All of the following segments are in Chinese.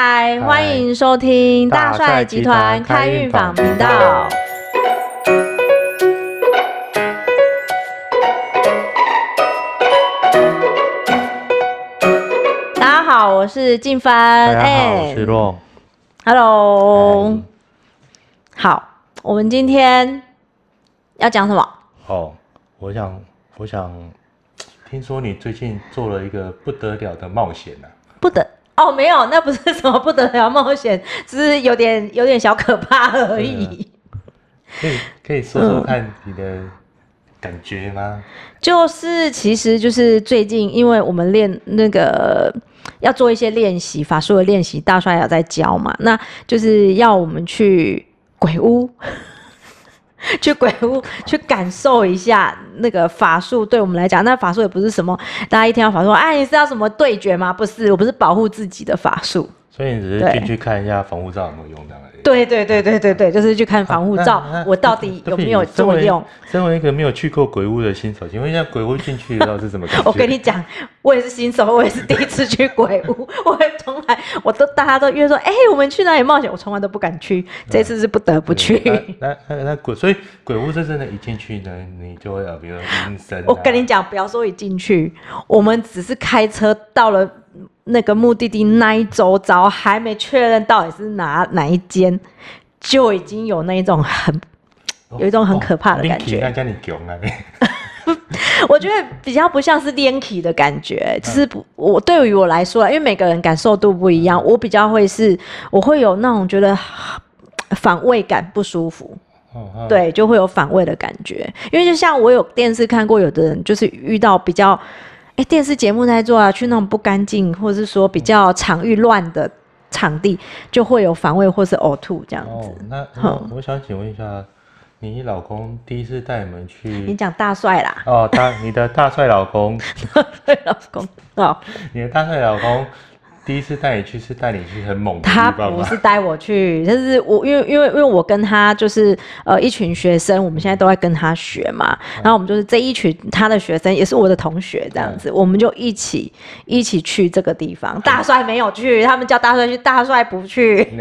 嗨，欢迎收听大帅集团开运坊频道。大家好，我是静芬。大家好，我是洛。Hello。好，我们今天要讲什么？哦，我想，我想，听说你最近做了一个不得了的冒险啊呢、不得哦，没有，那不是什么不得了冒险，只是有点有点小可怕而已。可以可以说说看你的感觉吗？就是其实就是最近，因为我们练那个要做一些练习，法术的练习，大帅也在教嘛，那就是要我们去鬼屋。去鬼屋去感受一下那个法术，对我们来讲，那法术也不是什么大家一听到法术，哎，你是要什么对决吗？不是，我不是保护自己的法术。所以你只是进去看一下防护罩有没有用这样而已。对对对对对对，就是去看防护罩我到底有没有作用？身为一个没有去过鬼屋的新手，请问一下，鬼屋进去的时候是什么感觉？我跟你讲，我也是新手，我也是第一次去鬼屋，我也从来我都大家都约说，哎、我们去哪里冒险，我从来都不敢去，这次是不得不去。那那那那鬼，所以鬼屋是真的，一进去呢，你就会有比如说阴森、啊。我跟你讲，不要说一进去，我们只是开车到了那个目的地那一周遭，还没确认到底是哪哪一间，就已经有那一种很，有一种很可怕的感觉！我觉得比较不像是 Linky 的感觉，就是不，我对于我来说啊，因为每个人感受度不一样，我比较会是，我会有那种觉得反胃感不舒服，对，就会有反胃的感觉。因为就像我有电视看过，有的人就是遇到比较，哎，电视节目在做啊，去那种不干净或者是说比较场域乱的场地，就会有反胃或是呕吐这样子哦。，那哼那我想请问一下，你老公第一次带你们去你讲大帅啦，哦，大你的大帅老公，对，老公哦。你的大帅老公第一次带你去是带你去很猛的他？不是带我去，就是我因为因为因为我跟他就是呃一群学生，我们现在都在跟他学嘛，然后我们就是这一群他的学生也是我的同学这样子，我们就一起一起去这个地方。大帅没有去，他们叫大帅去，大帅不去，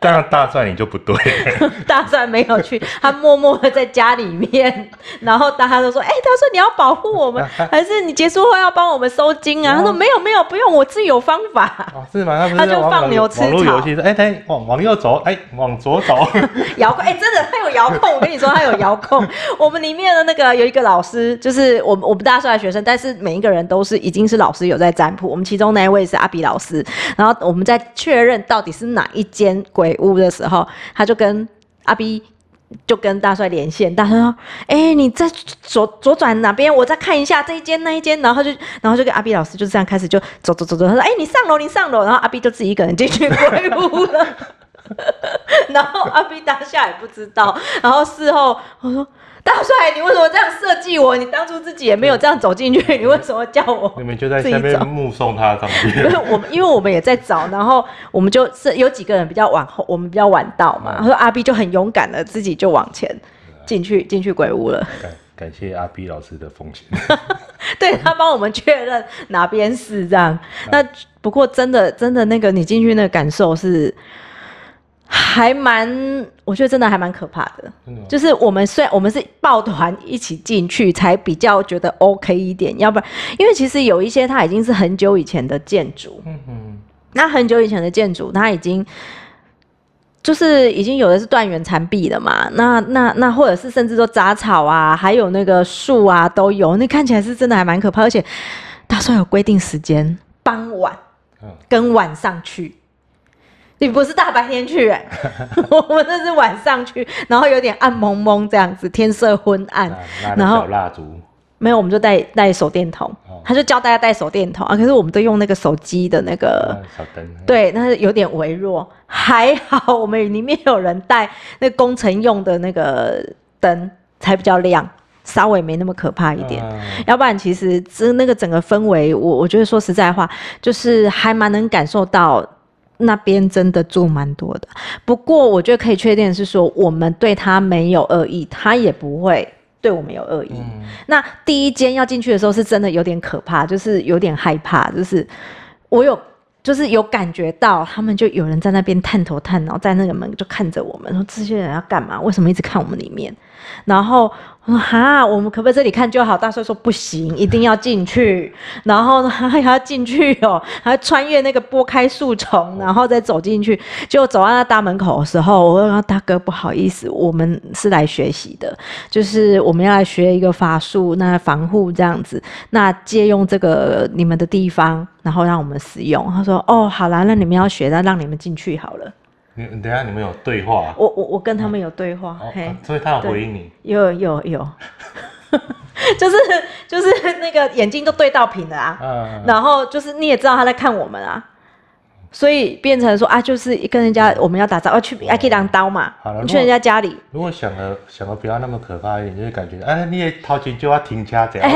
这样大帅你就不对，大帅没有去，他默默的在家里面，然后大家都说，哎、他说你要保护我们，还是你结束后要帮我们收金啊？他说没有没有，不用，我自己有方法。哦是吗？他 就放牛吃网络草游戏说，哎他往往右走，哎往左走，遥控，哎、真的，他有遥控。我跟你说，他有遥控。我们里面的那个有一个老师，就是我们我们大帅的学生，但是每一个人都是已经是老师有在占卜。我们其中那一位是阿比老师，然后我们在确认到底是哪一间鬼鬼屋的时候，他就跟阿 B。就跟大帅连线，大帅说：“哎、你在左左转哪边？我再看一下这一间那一间。”然后就，然后就跟阿 B 老师就这样开始就走走走走。他说：“哎、你上楼，你上楼。”然后阿 B 就自己一个人进去鬼屋了。然后阿 B 当下也不知道，然后事后我说：“大帅，你为什么这样设计我？你当初自己也没有这样走进去，你为什么叫我你们就在下面目送他上去因。为我们因为我们也在找，然后我们就是有几个人比较晚后，我们比较晚到嘛，嗯他说阿 B 就很勇敢的自己就往前进去进去鬼屋了，感感谢阿 B 老师的奉献。对他帮我们确认哪边是这样。那不过真的真的那个你进去那个感受是还蛮，我觉得真的还蛮可怕的。真的吗？就是我们虽然我们是抱团一起进去，才比较觉得 OK 一点，要不然因为其实有一些它已经是很久以前的建筑，嗯嗯，那很久以前的建筑，它已经就是已经有的是断垣残壁了嘛，那那那或者是甚至说杂草啊，还有那个树啊都有，那看起来是真的还蛮可怕，而且他说有规定时间，傍晚嗯。跟晚上去。你不是大白天去、欸，我们那是晚上去，然后有点暗蒙蒙这样子，天色昏暗，然后蜡烛，没有，我们就带带手电筒，哦他就教大家带手电筒啊，可是我们都用那个手机的那个那小灯，对，那是有点微弱，还好我们里面有人带那工程用的那个灯，才比较亮，稍微没那么可怕一点。嗯要不然，其实这那个整个氛围，我我觉得说实在话，就是还蛮能感受到那边真的住蛮多的。不过，我觉得可以确定的是说，我们对他没有恶意，他也不会对我们有恶意。嗯那第一间要进去的时候，是真的有点可怕，就是有点害怕，就是我有就是有感觉到，他们就有人在那边探头探脑，在那个门就看着我们，说这些人要干嘛？为什么一直看我们里面？然后我说哈，我们可不可以这里看就好？大帅说不行，一定要进去。然后呢，还要进去哦，还穿越那个拨开树丛，然后再走进去。就走到那大门口的时候，我说大哥不好意思，我们是来学习的，就是我们要来学一个法术，那防护这样子，那借用这个你们的地方，然后让我们使用。他说哦，好啦，那你们要学，那让你们进去好了。你等下你们有对话？我我我跟他们有对话，嗯嘿，所以他有回应你。有有有，就是就是那个眼睛都对到平了啊，嗯，然后就是你也知道他在看我们啊，所以变成说啊，就是跟人家我们要打招呼，要去要去当刀嘛好了，你去人家家里，如果想的想的不要那么可怕一点，就是感觉哎，你也掏钱就要停车这样，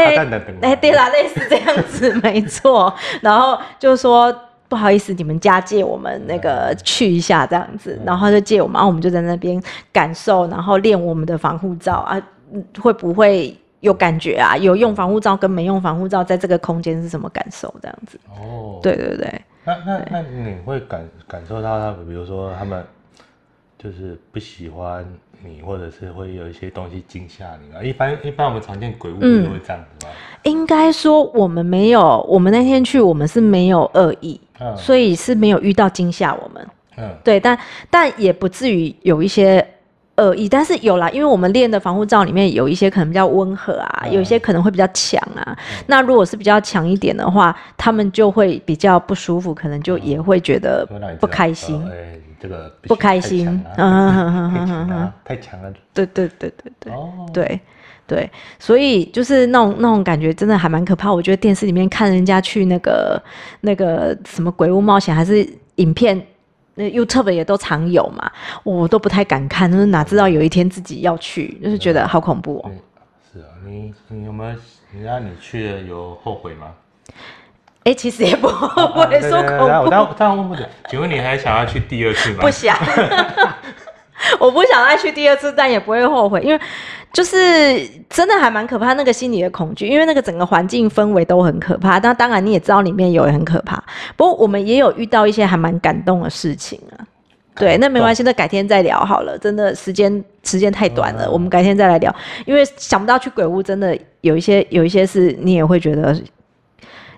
哎对啦，类似这样子，没错，然后就说。不好意思，你们家借我们那个去一下这样子，然后就借我们，然后我们就在那边感受，然后练我们的防护罩啊，嗯会不会有感觉啊？有用防护罩跟没用防护罩在这个空间是什么感受？这样子，哦，对对对，那那那你会感感受到他们，比如说他们就是不喜欢你，或者是会有一些东西惊吓你吗？一般一般我们常见鬼屋不嗯是会这样子吗？应该说我们没有，我们那天去我们是没有恶意，嗯所以是没有遇到惊吓我们。嗯对，但但也不至于有一些恶意，但是有啦，因为我们练的防护罩里面有一些可能比较温和啊，嗯有一些可能会比较强啊。那如果是比较强一点的话，他们就会比较不舒服，可能就也会觉得不开心。呃哎，这个不开心太强了嗯哼哼哼太强哼了，太强了。对对对对对。哦，对对，所以就是那种那种感觉，真的还蛮可怕。我觉得电视里面看人家去那个那个什么鬼屋冒险，还是影片，那 YouTube 也都常有嘛，我都不太敢看，就是哪知道有一天自己要去，就是觉得好恐怖哦。对，是啊，你你有没有？你让你去了有后悔吗？哎、其实也不 会对对说恐怖，当当然问不得，请问你还想要去第二次吗？不想，我不想再去第二次，但也不会后悔，因为就是真的还蛮可怕，那个心理的恐惧，因为那个整个环境氛围都很可怕。那当然你也知道里面有也很可怕，不过我们也有遇到一些还蛮感动的事情啊。对，那没关系，那改天再聊好了。真的时间时间太短了，嗯我们改天再来聊。因为想不到去鬼屋，真的有一些有一些是你也会觉得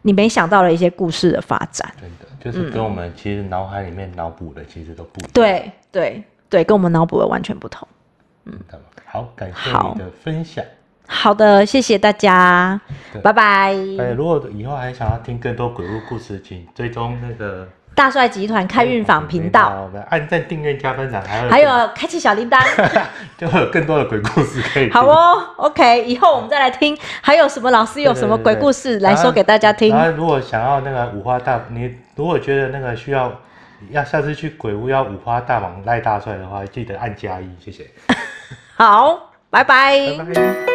你没想到的一些故事的发展。真的就是跟我们其实脑海里面脑补的其实都不一样。对对对，跟我们脑补的完全不同。嗯好，感谢你的分享。好的，谢谢大家，拜拜。哎，如果以后还想要听更多鬼屋故事，请追踪那个大帅集团开运坊频道，我们按赞、订阅、加分享，还有还有开启小铃铛。就会有更多的鬼故事可以。好哦，OK，以后我们再来听，还有什么老师有什么鬼故事来说给大家听然。后如果想要那个五花大，你如果觉得那个需要要下次去鬼屋要五花大绑赖大帅的话，记得按加一，谢谢，好，拜拜拜拜。